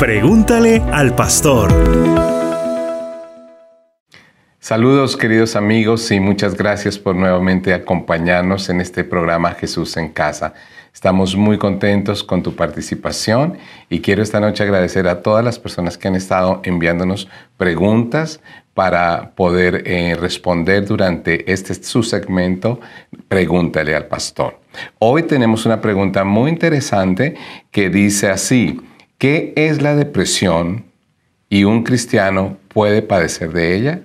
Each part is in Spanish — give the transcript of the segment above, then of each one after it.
Pregúntale al pastor. Saludos queridos amigos y muchas gracias por nuevamente acompañarnos en este programa Jesús en casa. Estamos muy contentos con tu participación y quiero esta noche agradecer a todas las personas que han estado enviándonos preguntas para poder eh, responder durante este su segmento Pregúntale al pastor. Hoy tenemos una pregunta muy interesante que dice así, ¿qué es la depresión y un cristiano puede padecer de ella?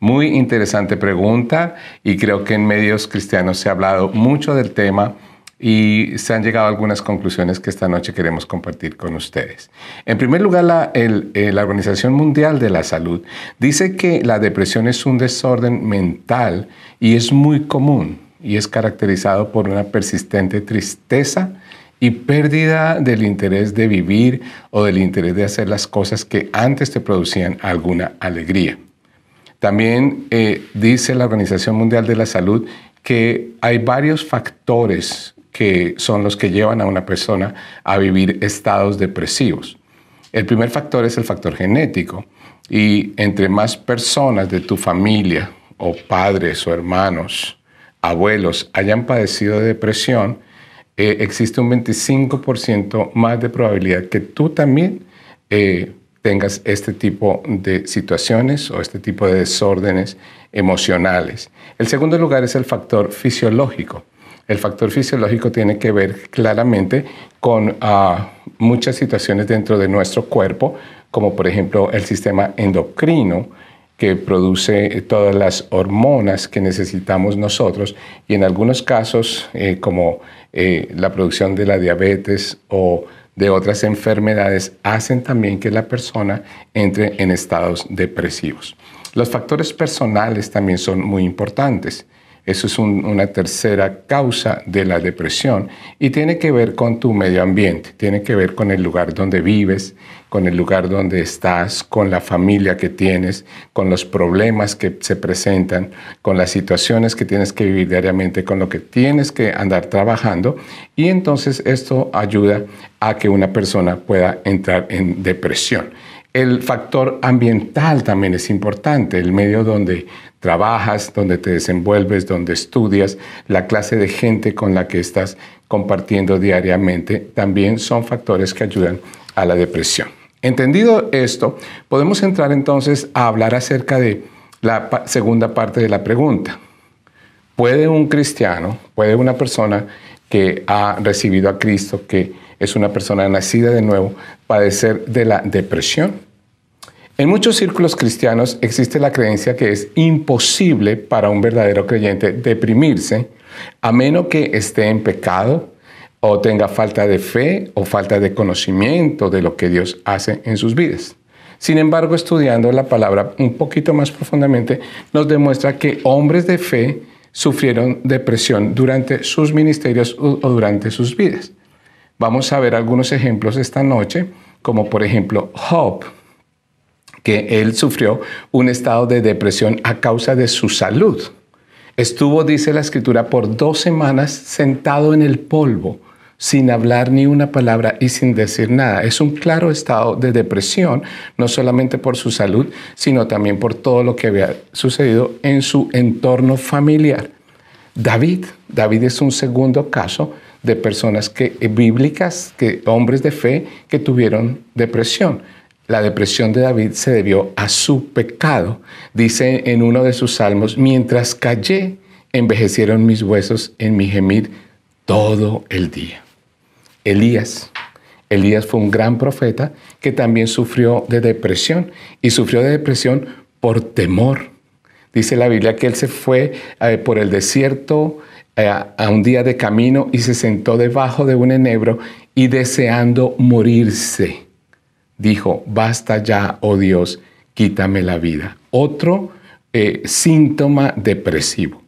Muy interesante pregunta y creo que en medios cristianos se ha hablado mucho del tema y se han llegado a algunas conclusiones que esta noche queremos compartir con ustedes. En primer lugar, la, eh, la, Organización Mundial de la Salud dice que la depresión es un desorden mental y es muy común y es caracterizado por una persistente tristeza y pérdida del interés de vivir o del interés de hacer las cosas que antes te producían alguna alegría. También eh, dice la Organización Mundial de la Salud que hay varios factores que son los que llevan a una persona a vivir estados depresivos. El primer factor es el factor genético y entre más personas de tu familia o padres o hermanos, abuelos hayan padecido de depresión, eh, existe un 25% más de probabilidad que tú también eh, tengas este tipo de situaciones o este tipo de desórdenes emocionales. El segundo lugar es el factor fisiológico. El factor fisiológico tiene que ver claramente con ah, muchas situaciones dentro de nuestro cuerpo, como por ejemplo el sistema endocrino, que produce todas las hormonas que necesitamos nosotros y en algunos casos eh, como eh, la producción de la diabetes o de otras enfermedades hacen también que la persona entre en estados depresivos. Los factores personales también son muy importantes. Eso es una tercera causa de la depresión y tiene que ver con tu medio ambiente, tiene que ver con el lugar donde vives, con el lugar donde estás, con la familia que tienes, con los problemas que se presentan, con las situaciones que tienes que vivir diariamente, con lo que tienes que andar trabajando y entonces esto ayuda a que una persona pueda entrar en depresión. El factor ambiental también es importante, el medio donde trabajas, donde te desenvuelves, donde estudias, la clase de gente con la que estás compartiendo diariamente, también son factores que ayudan a la depresión. Entendido esto, podemos entrar entonces a hablar acerca de la segunda parte de la pregunta. ¿Puede un cristiano, puede una persona que ha recibido a Cristo, que es una persona nacida de nuevo, padecer de la depresión? En muchos círculos cristianos existe la creencia que es imposible para un verdadero creyente deprimirse a menos que esté en pecado o tenga falta de fe o falta de conocimiento de lo que Dios hace en sus vidas. Sin embargo, estudiando la palabra un poquito más profundamente, nos demuestra que hombres de fe sufrieron depresión durante sus ministerios o durante sus vidas. Vamos a ver algunos ejemplos esta noche, como por ejemplo Job que él sufrió un estado de depresión a causa de su salud. Estuvo, dice la escritura, por dos semanas sentado en el polvo, sin hablar ni una palabra y sin decir nada. Es un claro estado de depresión, no solamente por su salud, sino también por todo lo que había sucedido en su entorno familiar. David, David es un segundo caso de personas que, bíblicas, que, hombres de fe que tuvieron depresión. La depresión de David se debió a su pecado. Dice en uno de sus salmos, mientras callé, envejecieron mis huesos en mi gemir todo el día. Elías. Elías fue un gran profeta que también sufrió de depresión y sufrió de depresión por temor. Dice la Biblia que él se fue eh, por el desierto eh, a un día de camino y se sentó debajo de un enebro y deseando morirse dijo, basta ya, oh Dios, quítame la vida. Otro eh, síntoma depresivo.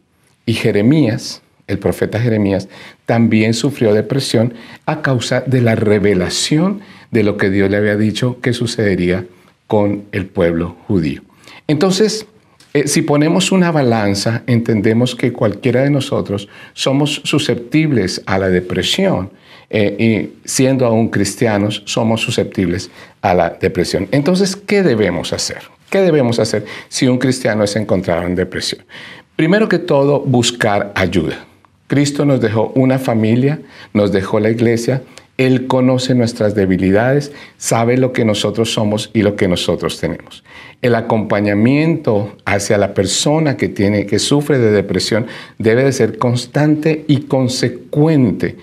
Y Jeremías, el profeta Jeremías, también sufrió depresión a causa de la revelación de lo que Dios le había dicho que sucedería con el pueblo judío. Entonces, eh, si ponemos una balanza, entendemos que cualquiera de nosotros somos susceptibles a la depresión eh, y siendo aún cristianos, somos susceptibles a la depresión. Entonces, ¿qué debemos hacer? ¿Qué debemos hacer si un cristiano es encontrado en depresión? Primero que todo, buscar ayuda. Cristo nos dejó una familia, nos dejó la iglesia, Él conoce nuestras debilidades, sabe lo que nosotros somos y lo que nosotros tenemos. El acompañamiento hacia la persona que tiene que sufre de depresión debe de ser constante y consecuente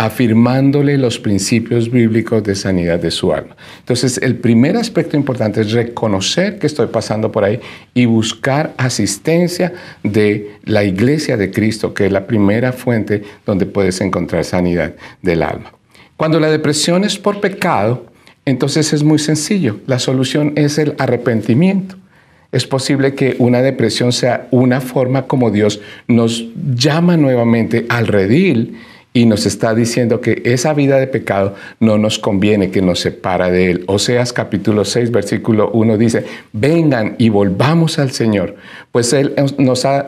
afirmándole los principios bíblicos de sanidad de su alma. Entonces, el primer aspecto importante es reconocer que estoy pasando por ahí y buscar asistencia de la iglesia de Cristo, que es la primera fuente donde puedes encontrar sanidad del alma. Cuando la depresión es por pecado, entonces es muy sencillo. La solución es el arrepentimiento. Es posible que una depresión sea una forma como Dios nos llama nuevamente al redil y nos está diciendo que esa vida de pecado no nos conviene, que nos separa de Él. Oseas capítulo 6, versículo 1 dice, vengan y volvamos al Señor, pues Él nos ha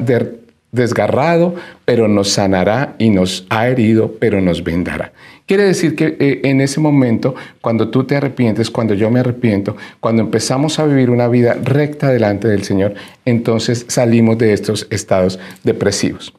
desgarrado, pero nos sanará y nos ha herido, pero nos vendará. Quiere decir que eh, en ese momento, cuando tú te arrepientes, cuando yo me arrepiento, cuando empezamos a vivir una vida recta delante del Señor, entonces salimos de estos estados depresivos.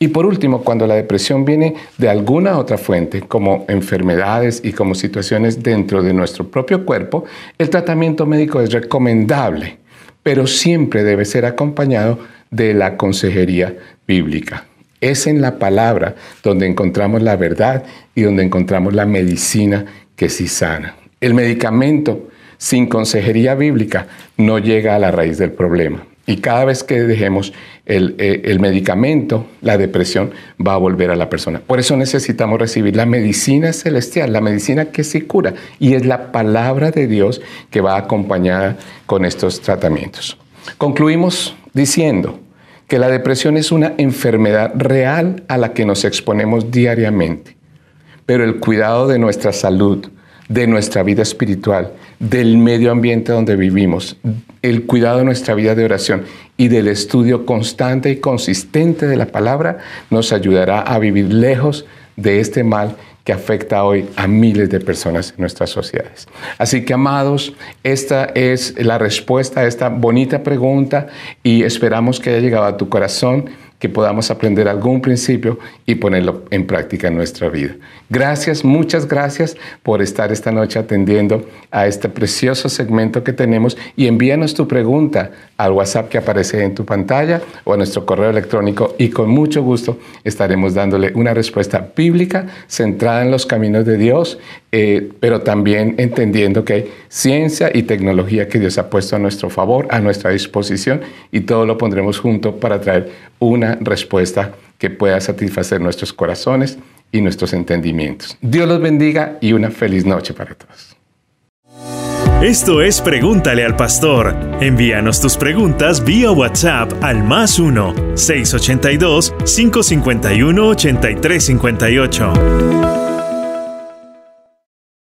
Y por último, cuando la depresión viene de alguna otra fuente, como enfermedades y como situaciones dentro de nuestro propio cuerpo, el tratamiento médico es recomendable, pero siempre debe ser acompañado de la consejería bíblica. Es en la palabra donde encontramos la verdad y donde encontramos la medicina que sí sana. El medicamento sin consejería bíblica no llega a la raíz del problema. Y cada vez que dejemos eh, el, medicamento, la depresión va a volver a la persona. Por eso necesitamos recibir la medicina celestial, la medicina que se cura. Y es la palabra de Dios que va acompañada con estos tratamientos. Concluimos diciendo que la depresión es una enfermedad real a la que nos exponemos diariamente. Pero el cuidado de nuestra salud, de nuestra vida espiritual, del medio ambiente donde vivimos, el cuidado de nuestra vida de oración y del estudio constante y consistente de la palabra nos ayudará a vivir lejos de este mal que afecta hoy a miles de personas en nuestras sociedades. Así que, amados, esta es la respuesta a esta bonita pregunta y esperamos que haya llegado a tu corazón que podamos aprender algún principio y ponerlo en práctica en nuestra vida. Gracias, muchas gracias por estar esta noche atendiendo a este precioso segmento que tenemos y envíanos tu pregunta al WhatsApp que aparece en tu pantalla o a nuestro correo electrónico y con mucho gusto estaremos dándole una respuesta bíblica centrada en los caminos de Dios, eh, pero también entendiendo que hay ciencia y tecnología que Dios ha puesto a nuestro favor, a nuestra disposición y todo lo pondremos junto para traer respuesta que pueda satisfacer nuestros corazones y nuestros entendimientos. Dios los bendiga y una feliz noche para todos. Esto es Pregúntale al Pastor. Envíanos tus preguntas vía WhatsApp al más 1-682-551-8358.